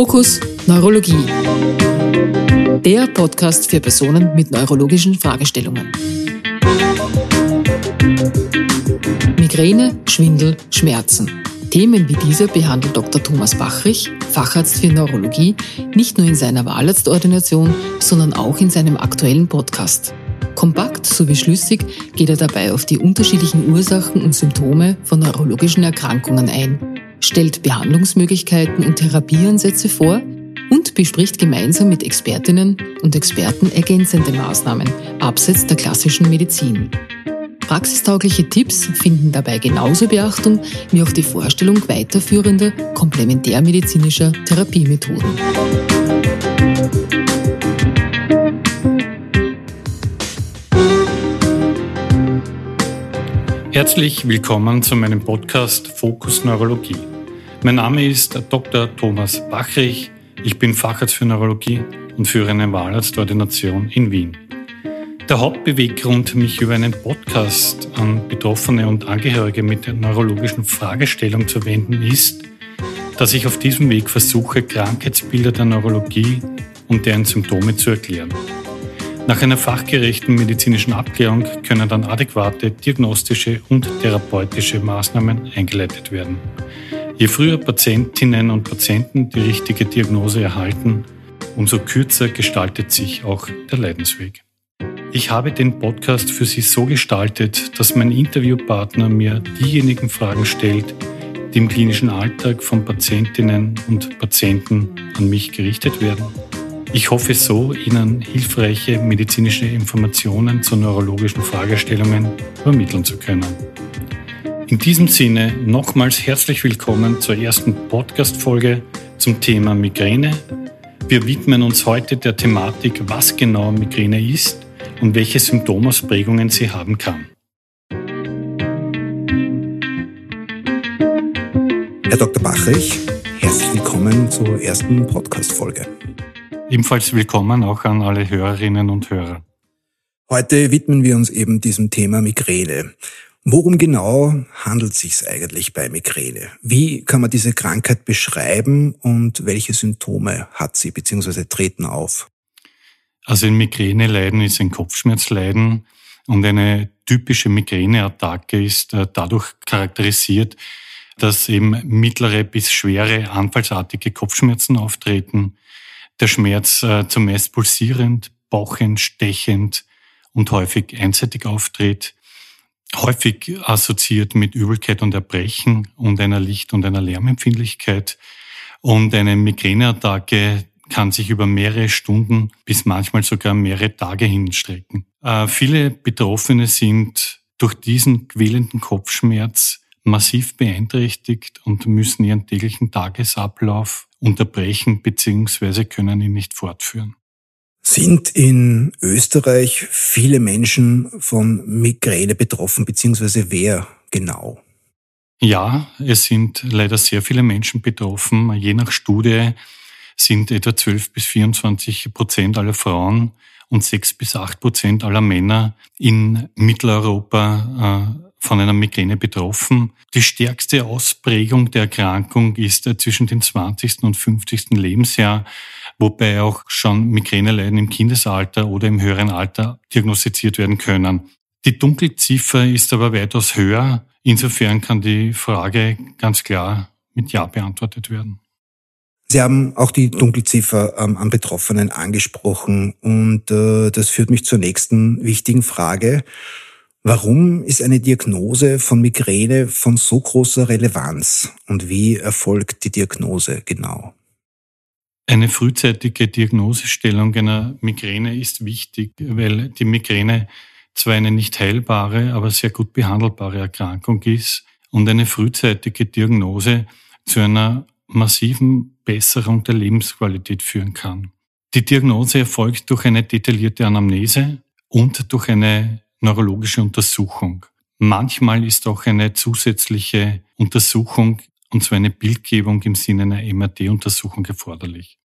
Fokus Neurologie. Der Podcast für Personen mit neurologischen Fragestellungen. Migräne, Schwindel, Schmerzen. Themen wie diese behandelt Dr. Thomas Bachrich, Facharzt für Neurologie, nicht nur in seiner Wahlarztordination, sondern auch in seinem aktuellen Podcast. Kompakt sowie schlüssig geht er dabei auf die unterschiedlichen Ursachen und Symptome von neurologischen Erkrankungen ein stellt Behandlungsmöglichkeiten und Therapieansätze vor und bespricht gemeinsam mit Expertinnen und Experten ergänzende Maßnahmen abseits der klassischen Medizin. Praxistaugliche Tipps finden dabei genauso Beachtung wie auch die Vorstellung weiterführender komplementärmedizinischer Therapiemethoden. Herzlich willkommen zu meinem Podcast Fokus Neurologie. Mein Name ist Dr. Thomas Bachrich. Ich bin Facharzt für Neurologie und führe eine Wahlarztordination in Wien. Der Hauptbeweggrund, mich über einen Podcast an Betroffene und Angehörige mit der neurologischen Fragestellung zu wenden, ist, dass ich auf diesem Weg versuche, Krankheitsbilder der Neurologie und deren Symptome zu erklären. Nach einer fachgerechten medizinischen Abklärung können dann adäquate diagnostische und therapeutische Maßnahmen eingeleitet werden. Je früher Patientinnen und Patienten die richtige Diagnose erhalten, umso kürzer gestaltet sich auch der Leidensweg. Ich habe den Podcast für Sie so gestaltet, dass mein Interviewpartner mir diejenigen Fragen stellt, die im klinischen Alltag von Patientinnen und Patienten an mich gerichtet werden ich hoffe so, Ihnen hilfreiche medizinische Informationen zu neurologischen Fragestellungen übermitteln zu können. In diesem Sinne nochmals herzlich willkommen zur ersten Podcast-Folge zum Thema Migräne. Wir widmen uns heute der Thematik, was genau Migräne ist und welche Symptomausprägungen sie haben kann. Herr Dr. Bachrich, herzlich willkommen zur ersten Podcast-Folge. Ebenfalls willkommen auch an alle Hörerinnen und Hörer. Heute widmen wir uns eben diesem Thema Migräne. Worum genau handelt es sich eigentlich bei Migräne? Wie kann man diese Krankheit beschreiben und welche Symptome hat sie bzw. treten auf? Also ein Migräne-Leiden ist ein Kopfschmerzleiden und eine typische Migräneattacke ist äh, dadurch charakterisiert, dass eben mittlere bis schwere anfallsartige Kopfschmerzen auftreten, der Schmerz äh, zumeist pulsierend, bauchend, stechend und häufig einseitig auftritt, häufig assoziiert mit Übelkeit und Erbrechen und einer Licht- und einer Lärmempfindlichkeit. Und eine Migräneattacke kann sich über mehrere Stunden bis manchmal sogar mehrere Tage hinstrecken. Äh, viele Betroffene sind durch diesen quälenden Kopfschmerz massiv beeinträchtigt und müssen ihren täglichen Tagesablauf unterbrechen bzw. können ihn nicht fortführen. Sind in Österreich viele Menschen von Migräne betroffen, beziehungsweise wer genau? Ja, es sind leider sehr viele Menschen betroffen. Je nach Studie sind etwa 12 bis 24 Prozent aller Frauen und 6 bis 8 Prozent aller Männer in Mitteleuropa äh, von einer Migräne betroffen. Die stärkste Ausprägung der Erkrankung ist zwischen dem 20. und 50. Lebensjahr, wobei auch schon Migräneleiden im Kindesalter oder im höheren Alter diagnostiziert werden können. Die Dunkelziffer ist aber weitaus höher. Insofern kann die Frage ganz klar mit Ja beantwortet werden. Sie haben auch die Dunkelziffer ähm, an Betroffenen angesprochen und äh, das führt mich zur nächsten wichtigen Frage. Warum ist eine Diagnose von Migräne von so großer Relevanz und wie erfolgt die Diagnose genau? Eine frühzeitige Diagnosestellung einer Migräne ist wichtig, weil die Migräne zwar eine nicht heilbare, aber sehr gut behandelbare Erkrankung ist und eine frühzeitige Diagnose zu einer massiven Besserung der Lebensqualität führen kann. Die Diagnose erfolgt durch eine detaillierte Anamnese und durch eine neurologische Untersuchung. Manchmal ist auch eine zusätzliche Untersuchung, und zwar eine Bildgebung im Sinne einer MRT-Untersuchung erforderlich.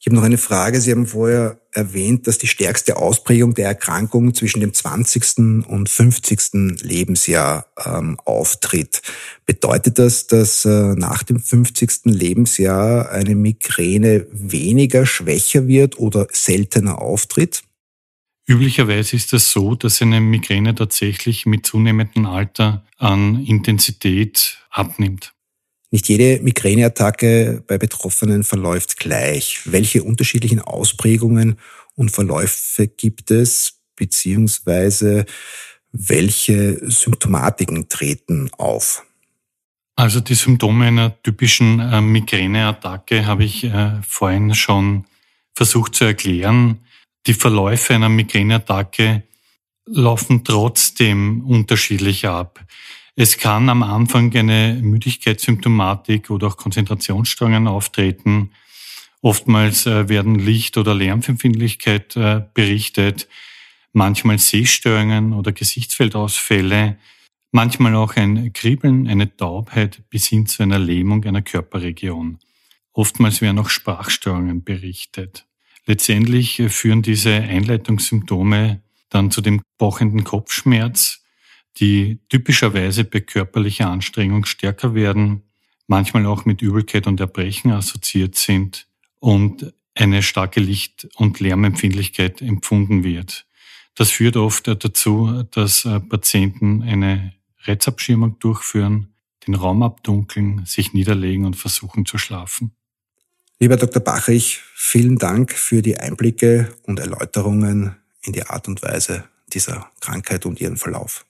Ich habe noch eine Frage. Sie haben vorher erwähnt, dass die stärkste Ausprägung der Erkrankung zwischen dem 20. und 50. Lebensjahr ähm, auftritt. Bedeutet das, dass äh, nach dem 50. Lebensjahr eine Migräne weniger schwächer wird oder seltener auftritt? Üblicherweise ist es das so, dass eine Migräne tatsächlich mit zunehmendem Alter an Intensität abnimmt. Nicht jede Migräneattacke bei Betroffenen verläuft gleich. Welche unterschiedlichen Ausprägungen und Verläufe gibt es, beziehungsweise welche Symptomatiken treten auf? Also die Symptome einer typischen äh, Migräneattacke habe ich äh, vorhin schon versucht zu erklären. Die Verläufe einer Migräneattacke laufen trotzdem unterschiedlich ab. Es kann am Anfang eine Müdigkeitssymptomatik oder auch Konzentrationsstörungen auftreten. Oftmals äh, werden Licht- oder Lärmempfindlichkeit äh, berichtet, manchmal Sehstörungen oder Gesichtsfeldausfälle, manchmal auch ein Kribbeln, eine Taubheit bis hin zu einer Lähmung einer Körperregion. Oftmals werden auch Sprachstörungen berichtet. Letztendlich äh, führen diese Einleitungssymptome dann zu dem pochenden Kopfschmerz, die typischerweise bei körperlicher Anstrengung stärker werden, manchmal auch mit Übelkeit und Erbrechen assoziiert sind und eine starke Licht- und Lärmempfindlichkeit empfunden wird. Das führt oft dazu, dass äh, Patienten eine Retzabschirmung durchführen, den Raum abdunkeln, sich niederlegen und versuchen zu schlafen. Lieber Dr. Bachrich, vielen Dank für die Einblicke und Erläuterungen in die Art und Weise dieser Krankheit und ihren Verlauf.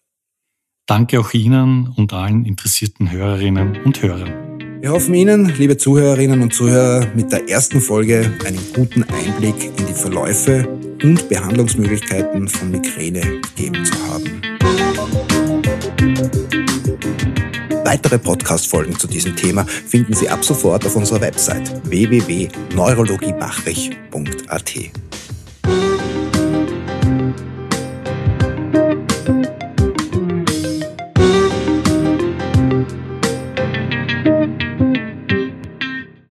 Danke auch Ihnen und allen interessierten Hörerinnen und Hörern. Wir hoffen Ihnen, liebe Zuhörerinnen und Zuhörer, mit der ersten Folge einen guten Einblick in die Verläufe und Behandlungsmöglichkeiten von Migräne gegeben zu haben. Weitere Podcast-Folgen zu diesem Thema finden Sie ab sofort auf unserer Website www.neurologiebachrich.at.